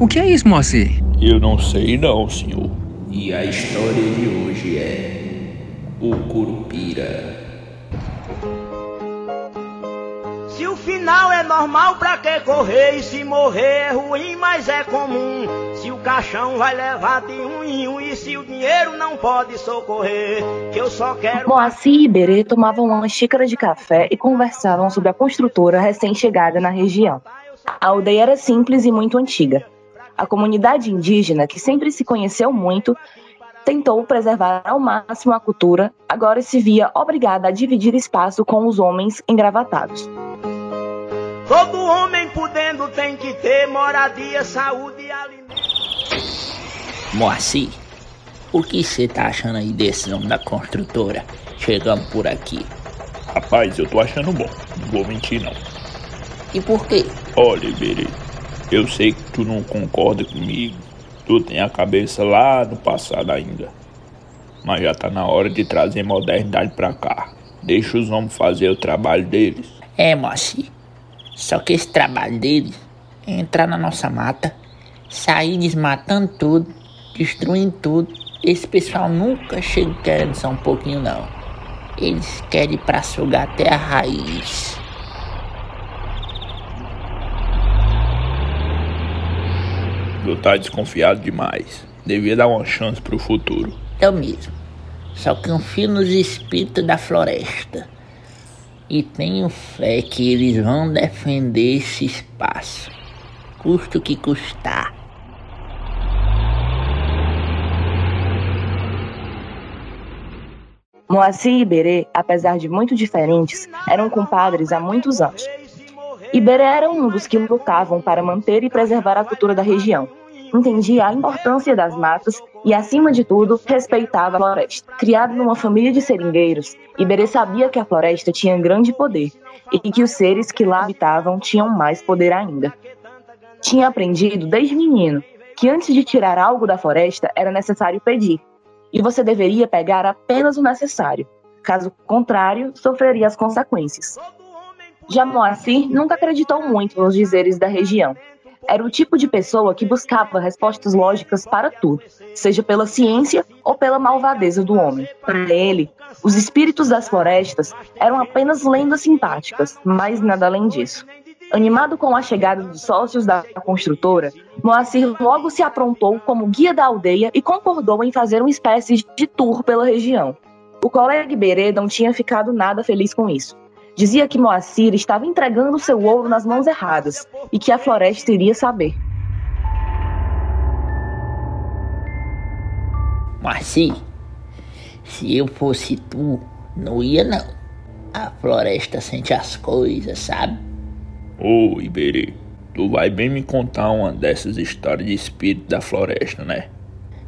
O que é isso, Moacir? Eu não sei não, senhor. E a história de hoje é o Curupira. Se o final é normal, pra que correr? E se morrer é ruim, mas é comum. Se o caixão vai levar de um em um, e se o dinheiro não pode socorrer, que eu só quero. Moacir e Iberê tomavam uma xícara de café e conversavam sobre a construtora recém-chegada na região. A aldeia era simples e muito antiga. A comunidade indígena, que sempre se conheceu muito, tentou preservar ao máximo a cultura, agora se via obrigada a dividir espaço com os homens engravatados. Todo homem podendo tem que ter moradia, saúde e alimento. Moacir, o que você tá achando aí desse nome da construtora? Chegando por aqui. Rapaz, eu tô achando bom. Não vou mentir não. E por quê? Olha, Iberê, eu sei que tu não concorda comigo. Tu tem a cabeça lá no passado ainda. Mas já tá na hora de trazer modernidade pra cá. Deixa os homens fazer o trabalho deles. É, Moacir. Só que esse trabalho deles é entrar na nossa mata, sair desmatando tudo, destruindo tudo. Esse pessoal nunca chega querendo só um pouquinho, não. Eles querem ir pra sugar até a raiz. Tu tá desconfiado demais. Devia dar uma chance pro futuro. Eu mesmo. Só confio nos espíritos da floresta. E tenho fé que eles vão defender esse espaço. Custo que custar. Moacir e Iberê, apesar de muito diferentes, eram compadres há muitos anos. Iberê era um dos que lutavam para manter e preservar a cultura da região. Entendia a importância das matas e, acima de tudo, respeitava a floresta. Criado numa família de seringueiros, Iberê sabia que a floresta tinha grande poder e que os seres que lá habitavam tinham mais poder ainda. Tinha aprendido desde menino que antes de tirar algo da floresta era necessário pedir, e você deveria pegar apenas o necessário. Caso contrário, sofreria as consequências. Já Moacir nunca acreditou muito nos dizeres da região. Era o tipo de pessoa que buscava respostas lógicas para tudo, seja pela ciência ou pela malvadeza do homem. Para ele, os espíritos das florestas eram apenas lendas simpáticas, mas nada além disso. Animado com a chegada dos sócios da construtora, Moacir logo se aprontou como guia da aldeia e concordou em fazer uma espécie de tour pela região. O colega Iberê não tinha ficado nada feliz com isso. Dizia que Moacir estava entregando seu ouro nas mãos erradas e que a floresta iria saber. Moacir, se eu fosse tu, não ia não. A floresta sente as coisas, sabe? Ô, Iberê, tu vai bem me contar uma dessas histórias de espírito da floresta, né?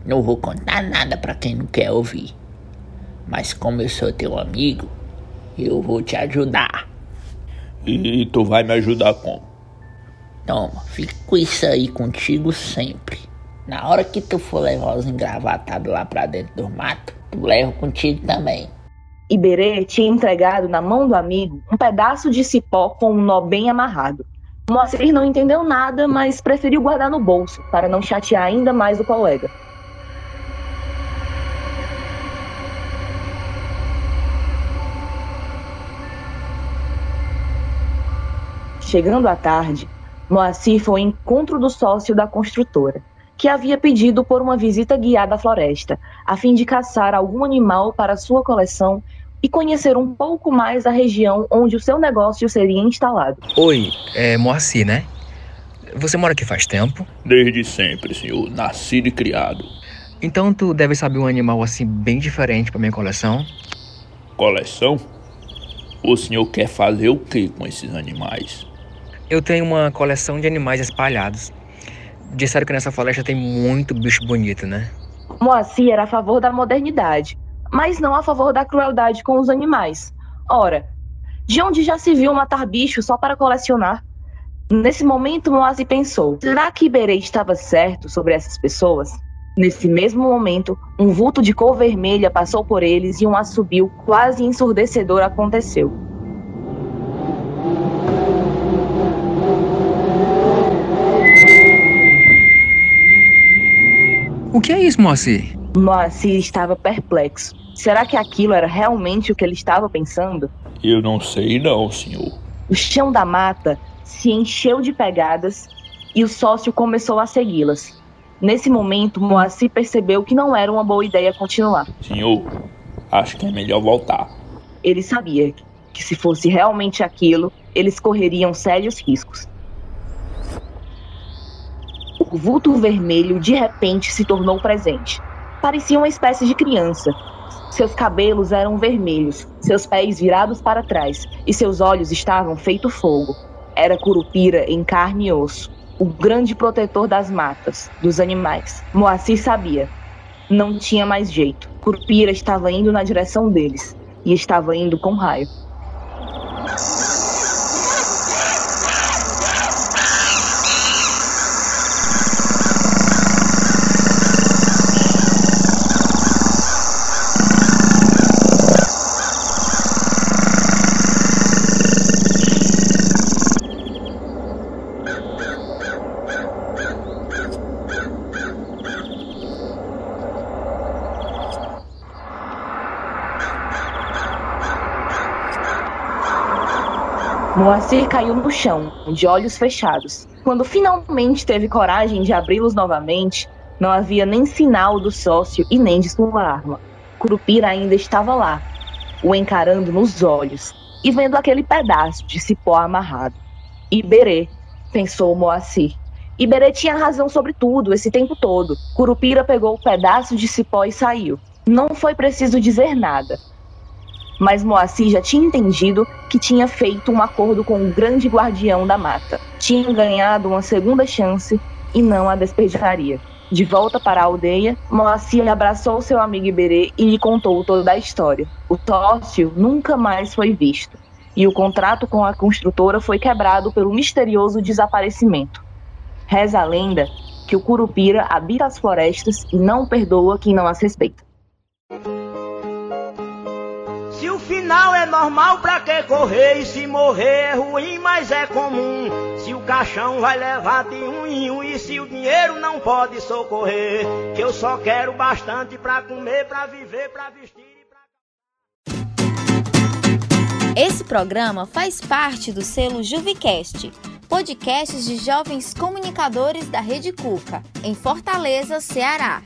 Não vou contar nada pra quem não quer ouvir. Mas como eu sou teu amigo, eu vou te ajudar. E tu vai me ajudar como? Toma, fica com isso aí contigo sempre. Na hora que tu for levar os engravatados lá pra dentro do mato, tu leva contigo também. Iberê tinha entregado na mão do amigo um pedaço de cipó com um nó bem amarrado. Moacir não entendeu nada, mas preferiu guardar no bolso para não chatear ainda mais o colega. Chegando à tarde, Moacir foi ao encontro do sócio da construtora, que havia pedido por uma visita guiada à floresta, a fim de caçar algum animal para sua coleção e conhecer um pouco mais a região onde o seu negócio seria instalado. Oi, é Moacir, né? Você mora aqui faz tempo? Desde sempre, senhor. Nascido e criado. Então tu deve saber um animal assim bem diferente para minha coleção. Coleção? O senhor quer fazer o que com esses animais? Eu tenho uma coleção de animais espalhados. Disseram que nessa floresta tem muito bicho bonito, né? Moacir era a favor da modernidade, mas não a favor da crueldade com os animais. Ora, de onde já se viu matar bicho só para colecionar? Nesse momento, Moacir pensou: será que Iberê estava certo sobre essas pessoas? Nesse mesmo momento, um vulto de cor vermelha passou por eles e um assobio quase ensurdecedor aconteceu. O que é isso, Moacir? Moacir estava perplexo. Será que aquilo era realmente o que ele estava pensando? Eu não sei não, senhor. O chão da mata se encheu de pegadas e o sócio começou a segui-las. Nesse momento, Moacir percebeu que não era uma boa ideia continuar. Senhor, acho que é melhor voltar. Ele sabia que se fosse realmente aquilo, eles correriam sérios riscos. O vulto vermelho de repente se tornou presente. Parecia uma espécie de criança. Seus cabelos eram vermelhos, seus pés virados para trás e seus olhos estavam feito fogo. Era Curupira em carne e osso, o grande protetor das matas, dos animais. Moacir sabia. Não tinha mais jeito. Curupira estava indo na direção deles e estava indo com raio. Moacir caiu no chão, de olhos fechados. Quando finalmente teve coragem de abri-los novamente, não havia nem sinal do sócio e nem de sua arma. Curupira ainda estava lá, o encarando nos olhos e vendo aquele pedaço de cipó amarrado. Iberê, pensou Moacir. Iberê tinha razão sobre tudo esse tempo todo. Curupira pegou o pedaço de cipó e saiu. Não foi preciso dizer nada mas Moacir já tinha entendido que tinha feito um acordo com o grande guardião da mata. Tinha ganhado uma segunda chance e não a despejaria. De volta para a aldeia, Moacir abraçou seu amigo Iberê e lhe contou toda a história. O sócio nunca mais foi visto, e o contrato com a construtora foi quebrado pelo misterioso desaparecimento. Reza a lenda que o Curupira habita as florestas e não perdoa quem não as respeita. Final é normal, pra que correr? E se morrer é ruim, mas é comum. Se o caixão vai levar de um em um, e se o dinheiro não pode socorrer, que eu só quero bastante pra comer, pra viver, pra vestir. Esse programa faz parte do selo Juvicast, podcasts de jovens comunicadores da Rede Cuca, em Fortaleza, Ceará.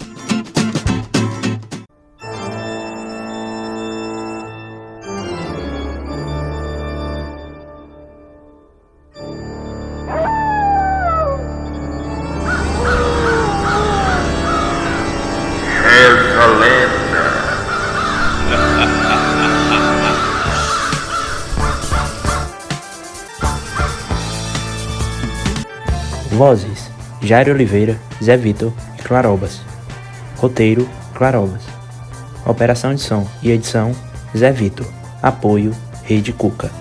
Vozes: Jairo Oliveira, Zé Vitor e Clarobas. Roteiro: Clarobas. Operação de som e edição: Zé Vitor. Apoio: Rede Cuca.